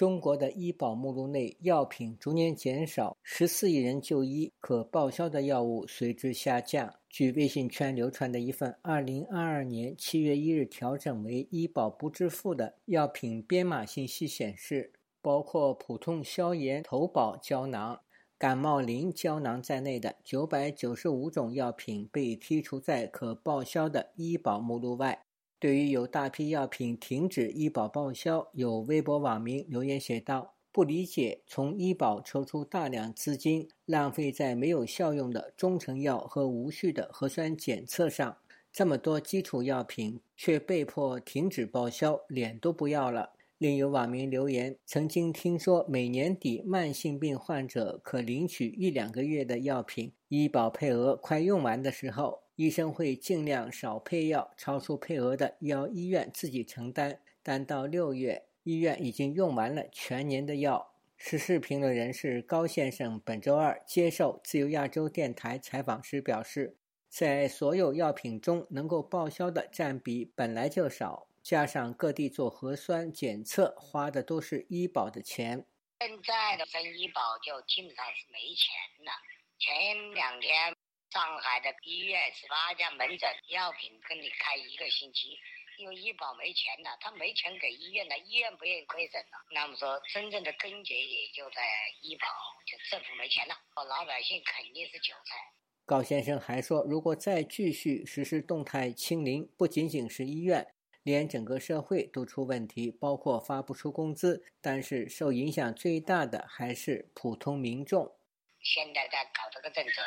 Speaker 12: 中国的医保目录内药品逐年减少，十四亿人就医，可报销的药物随之下降。据微信圈流传的一份二零二二年七月一日调整为医保不支付的药品编码信息显示，包括普通消炎头孢胶囊、感冒灵胶囊在内的九百九十五种药品被剔除在可报销的医保目录外。对于有大批药品停止医保报销，有微博网民留言写道：“不理解，从医保抽出大量资金，浪费在没有效用的中成药和无序的核酸检测上。这么多基础药品却被迫停止报销，脸都不要了。”另有网民留言：“曾经听说每年底慢性病患者可领取一两个月的药品，医保配额快用完的时候。”医生会尽量少配药，超出配额的要医院自己承担。但到六月，医院已经用完了全年的药。时事评论人士高先生本周二接受自由亚洲电台采访时表示，在所有药品中，能够报销的占比本来就少，加上各地做核酸检测花的都是医保的钱。
Speaker 23: 现在的分医保就基本上是没钱了。前两天。上海的医院十八家门诊，药品跟你开一个星期，因为医保没钱了，他没钱给医院了，医院不愿意亏损了。那么说，真正的根结也就在医保，就政府没钱了，老百姓肯定是韭菜。
Speaker 12: 高先生还说，如果再继续实施动态清零，不仅仅是医院，连整个社会都出问题，包括发不出工资。但是受影响最大的还是普通民众。
Speaker 23: 现在在搞这个政策，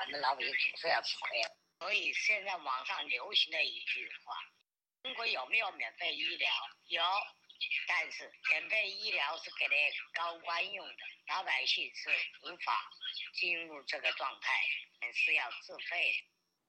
Speaker 23: 我们老百姓总是要吃亏。所以现在网上流行的一句话：中国有没有免费医疗？有，但是免费医疗是给的高官用的，老百姓是无法进入这个状态，是要自费。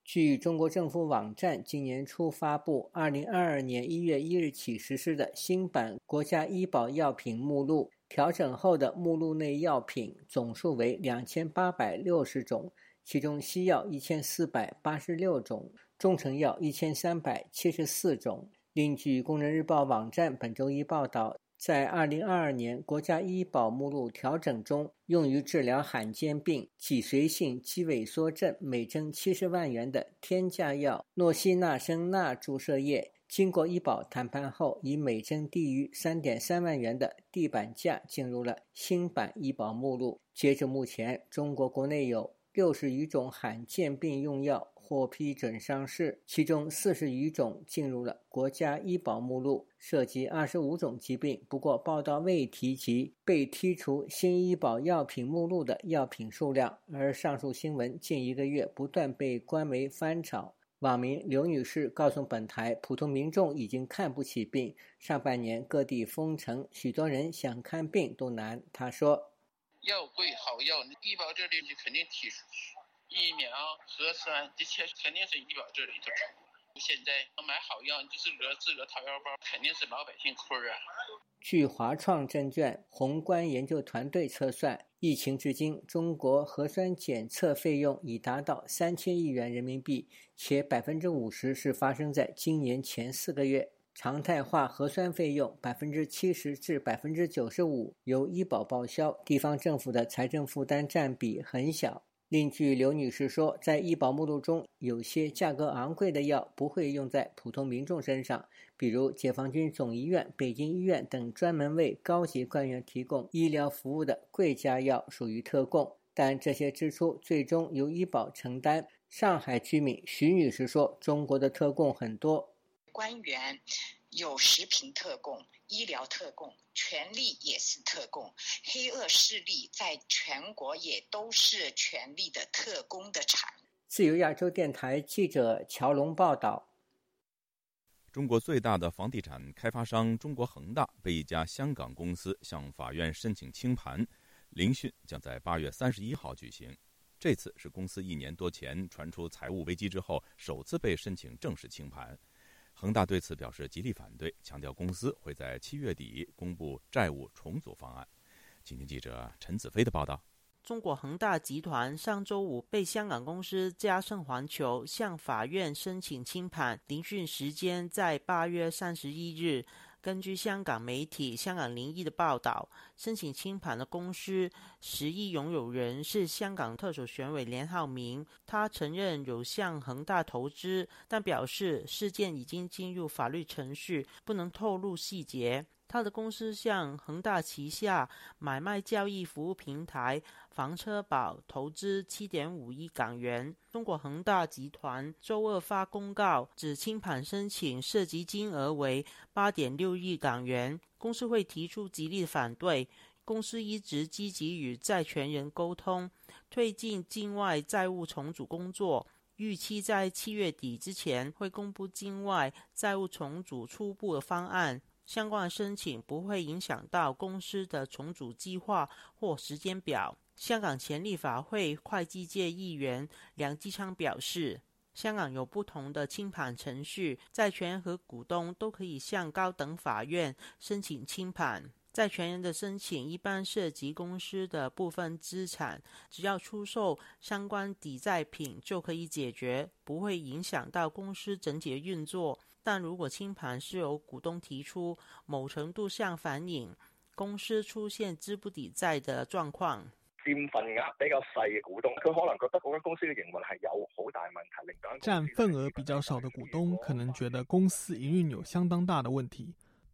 Speaker 12: 据中国政府网站今年初发布，二零二二年一月一日起实施的新版国家医保药品目录。调整后的目录内药品总数为两千八百六十种，其中西药一千四百八十六种，中成药一千三百七十四种。另据工人日报网站本周一报道，在二零二二年国家医保目录调整中，用于治疗罕见病脊髓性肌萎缩症每针七十万元的天价药诺西那生钠注射液，经过医保谈判后，以每针低于三点三万元的地板价进入了新版医保目录。截至目前，中国国内有六十余种罕见病用药。获批准上市，其中四十余种进入了国家医保目录，涉及二十五种疾病。不过，报道未提及被剔除新医保药品目录的药品数量。而上述新闻近一个月不断被官媒翻炒。网民刘女士告诉本台，普通民众已经看不起病。上半年各地封城，许多人想看病都难。她说：“
Speaker 24: 药贵好药，医保这里你肯定提出去。”疫苗核酸这些肯定是医保这里头出。现在要买好药，就是个自个掏腰包，肯定是老百姓亏啊。
Speaker 12: 据华创证券宏观研究团队测算，疫情至今，中国核酸检测费用已达到三千亿元人民币，且百分之五十是发生在今年前四个月。常态化核酸费用百分之七十至百分之九十五由医保报销，地方政府的财政负担占比很小。另据刘女士说，在医保目录中，有些价格昂贵的药不会用在普通民众身上，比如解放军总医院、北京医院等专门为高级官员提供医疗服务的贵价药属于特供，但这些支出最终由医保承担。上海居民徐女士说：“中国的特供很多，
Speaker 25: 官员有食品特供。”医疗特供，权力也是特供，黑恶势力在全国也都是权力的特供的产物。
Speaker 12: 自由亚洲电台记者乔龙报道：
Speaker 1: 中国最大的房地产开发商中国恒大被一家香港公司向法院申请清盘，聆讯将在八月三十一号举行。这次是公司一年多前传出财务危机之后首次被申请正式清盘。恒大对此表示极力反对，强调公司会在七月底公布债务重组方案。请听记者陈子飞的报道：
Speaker 26: 中国恒大集团上周五被香港公司嘉盛环球向法院申请清盘，聆讯时间在八月三十一日。根据香港媒体《香港零一》的报道，申请清盘的公司十亿拥有人是香港特首选委连浩明。他承认有向恒大投资，但表示事件已经进入法律程序，不能透露细节。他的公司向恒大旗下买卖交易服务平台房车宝投资七点五亿港元。中国恒大集团周二发公告，指清盘申请涉及金额为八点六亿港元，公司会提出极力反对。公司一直积极与债权人沟通，推进境外债务重组工作，预期在七月底之前会公布境外债务重组初步的方案。相关申请不会影响到公司的重组计划或时间表。香港前立法会会计界议员梁继昌表示，香港有不同的清盘程序，债权和股东都可以向高等法院申请清盘。债权人的申请一般涉及公司的部分资产，只要出售相关抵债品就可以解决，不会影响到公司整体的运作。但如果清盘是由股东提出，某程度上反映公司出现资不抵债的状况。
Speaker 27: 占份额比较细嘅股东，佢可能觉得嗰間公司嘅营运系有好大问题，令到
Speaker 28: 佔份额比较少的股东可能觉得公司营运有相当大的问题，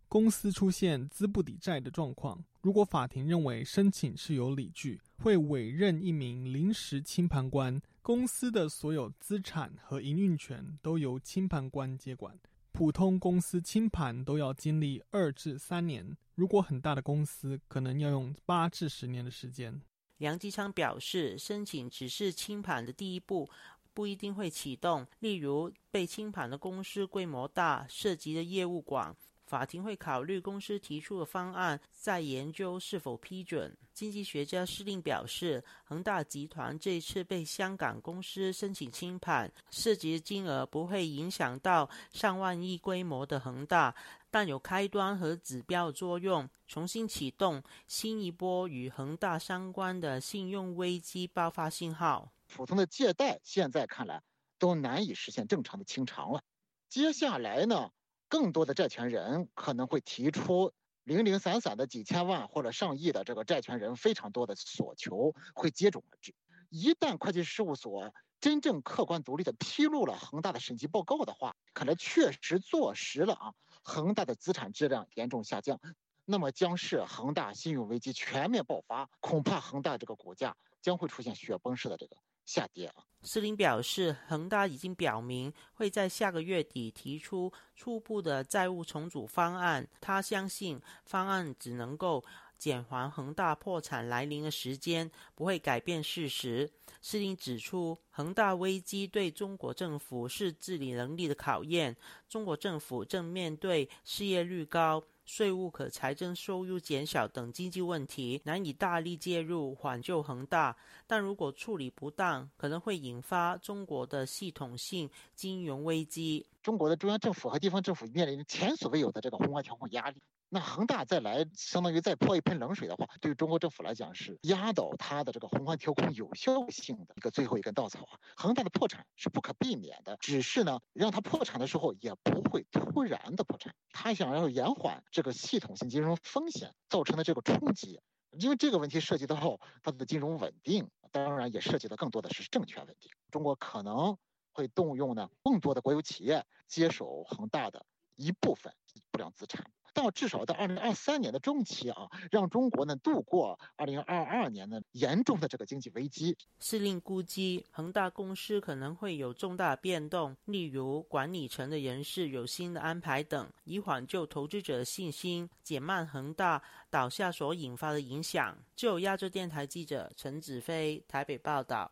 Speaker 28: 公司出现资不抵债的状况。如果法庭认为申请是有理据，会委任一名临时清盘官，公司的所有资产和营运权都由清盘官接管。普通公司清盘都要经历二至三年，如果很大的公司，可能要用八至十年的时间。
Speaker 26: 梁继昌表示，申请只是清盘的第一步，不一定会启动。例如，被清盘的公司规模大，涉及的业务广。法庭会考虑公司提出的方案，再研究是否批准。经济学家施令表示，恒大集团这次被香港公司申请清盘，涉及金额不会影响到上万亿规模的恒大，但有开端和指标作用，重新启动新一波与恒大相关的信用危机爆发信号。
Speaker 29: 普通的借贷现在看来都难以实现正常的清偿了，接下来呢？更多的债权人可能会提出零零散散的几千万或者上亿的这个债权人非常多的索求会接踵而至。一旦会计事务所真正客观独立的披露了恒大的审计报告的话，可能确实坐实了啊，恒大的资产质量严重下降，那么将是恒大信用危机全面爆发，恐怕恒大这个股价将会出现雪崩式的这个下跌啊。
Speaker 26: 斯林表示，恒大已经表明会在下个月底提出初步的债务重组方案，他相信方案只能够。减缓恒大破产来临的时间不会改变事实。司令指出，恒大危机对中国政府是治理能力的考验。中国政府正面对失业率高、税务可财政收入减少等经济问题，难以大力介入挽救恒大。但如果处理不当，可能会引发中国的系统性金融危机。
Speaker 29: 中国的中央政府和地方政府面临前所未有的这个宏观调控压力。那恒大再来，相当于再泼一盆冷水的话，对于中国政府来讲是压倒它的这个宏观调控有效性的一个最后一根稻草啊。恒大的破产是不可避免的，只是呢，让它破产的时候也不会突然的破产。他想要延缓这个系统性金融风险造成的这个冲击，因为这个问题涉及到它的金融稳定，当然也涉及到更多的是政权稳定。中国可能会动用呢更多的国有企业接手恒大的一部分不良资产。到至少到二零二三年的中期啊，让中国呢度过二零二二年的严重的这个经济危机。
Speaker 26: 司令估计，恒大公司可能会有重大变动，例如管理层的人事有新的安排等，以挽救投资者的信心，减慢恒大倒下所引发的影响。就亚洲电台记者陈子飞台北报道。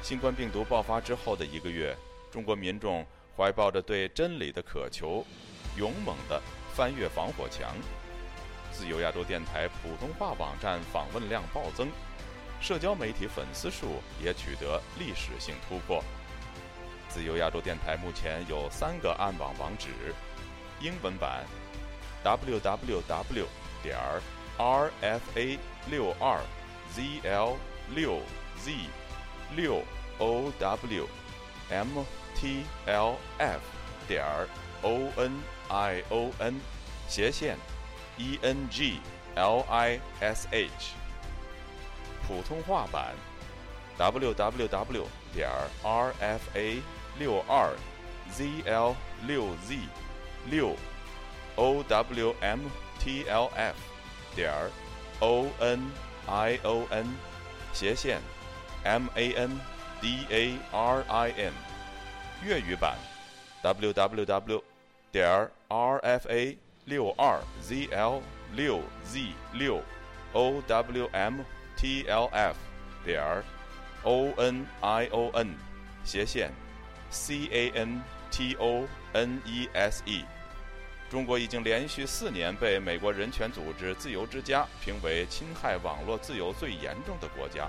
Speaker 1: 新冠病毒爆发之后的一个月，中国民众怀抱着对真理的渴求，勇猛地翻越防火墙。自由亚洲电台普通话网站访问量暴增，社交媒体粉丝数也取得历史性突破。自由亚洲电台目前有三个暗网网址：英文版 www 点 rfa 六二 zl 六 z 六 o w m t l f 点 o n i o n 斜线 e n g l i s h 普通话版 w w w 点 r f a 六二 z l 六 z 六 o w m t l f 点 o n i o n 斜线 M A N D A R I N，粤语版，W W W 点 R F A 六二 Z L 六 Z 六 O W M T L F 点 O N I O N 斜线 C A N T O N E S E。中国已经连续四年被美国人权组织自由之家评为侵害网络自由最严重的国家。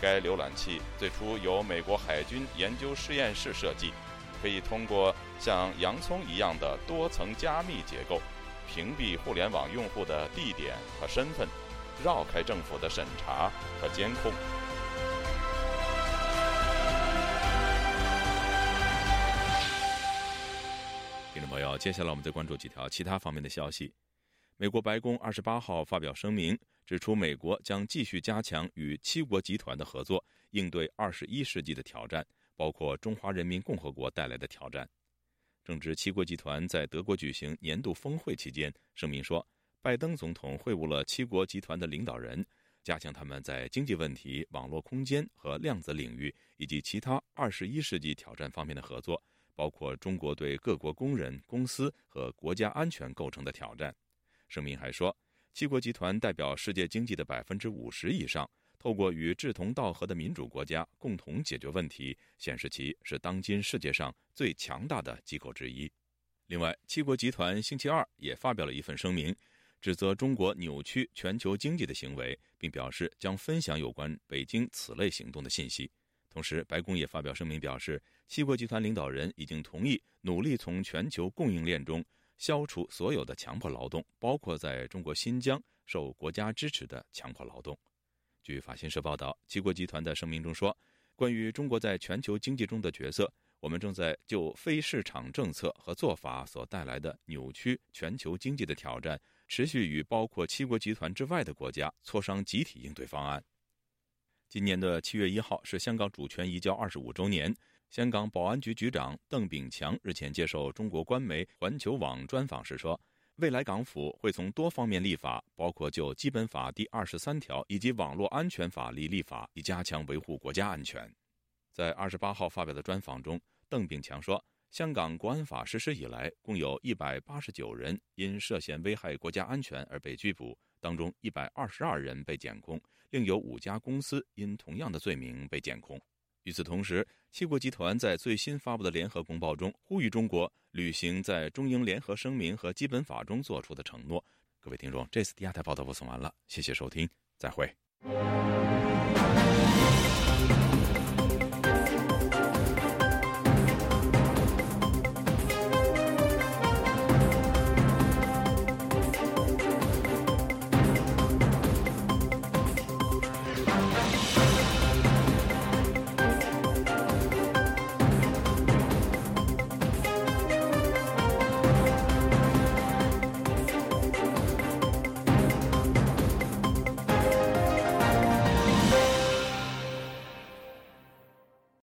Speaker 1: 该浏览器最初由美国海军研究实验室设计，可以通过像洋葱一样的多层加密结构，屏蔽互联网用户的地点和身份，绕开政府的审查和监控。听众朋友，接下来我们再关注几条其他方面的消息。美国白宫二十八号发表声明。指出，美国将继续加强与七国集团的合作，应对二十一世纪的挑战，包括中华人民共和国带来的挑战。正值七国集团在德国举行年度峰会期间，声明说，拜登总统会晤了七国集团的领导人，加强他们在经济问题、网络空间和量子领域以及其他二十一世纪挑战方面的合作，包括中国对各国工人、公司和国家安全构成的挑战。声明还说，七国集团代表世界经济的百分之五十以上。透过与志同道合的民主国家共同解决问题，显示其是当今世界上最强大的机构之一。另外，七国集团星期二也发表了一份声明，指责中国扭曲全球经济的行为，并表示将分享有关北京此类行动的信息。同时，白宫也发表声明表示，七国集团领导人已经同意努力从全球供应链中消除所有的强迫劳动，包括在中国新疆受国家支持的强迫劳动。据法新社报道，七国集团的声明中说：“关于中国在全球经济中的角色，我们正在就非市场政策和做法所带来的扭曲全球经济的挑战，持续与包括七国集团之外的国家磋商集体应对方案。”今年的七月一号是香港主权移交二十五周年。香港保安局局长邓炳强日前接受中国官媒环球网专访时说。未来港府会从多方面立法，包括就《基本法》第二十三条以及网络安全法立立法，以加强维护国家安全。在二十八号发表的专访中，邓炳强说，香港国安法实施以来，共有一百八十九人因涉嫌危害国家安全而被拘捕，当中一百二十二人被检控，另有五家公司因同样的罪名被检控。与此同时，七国集团在最新发布的联合公报中呼吁中国履行在中英联合声明和基本法中做出的承诺。各位听众，这次的亚太报道播送完了，谢谢收听，再会。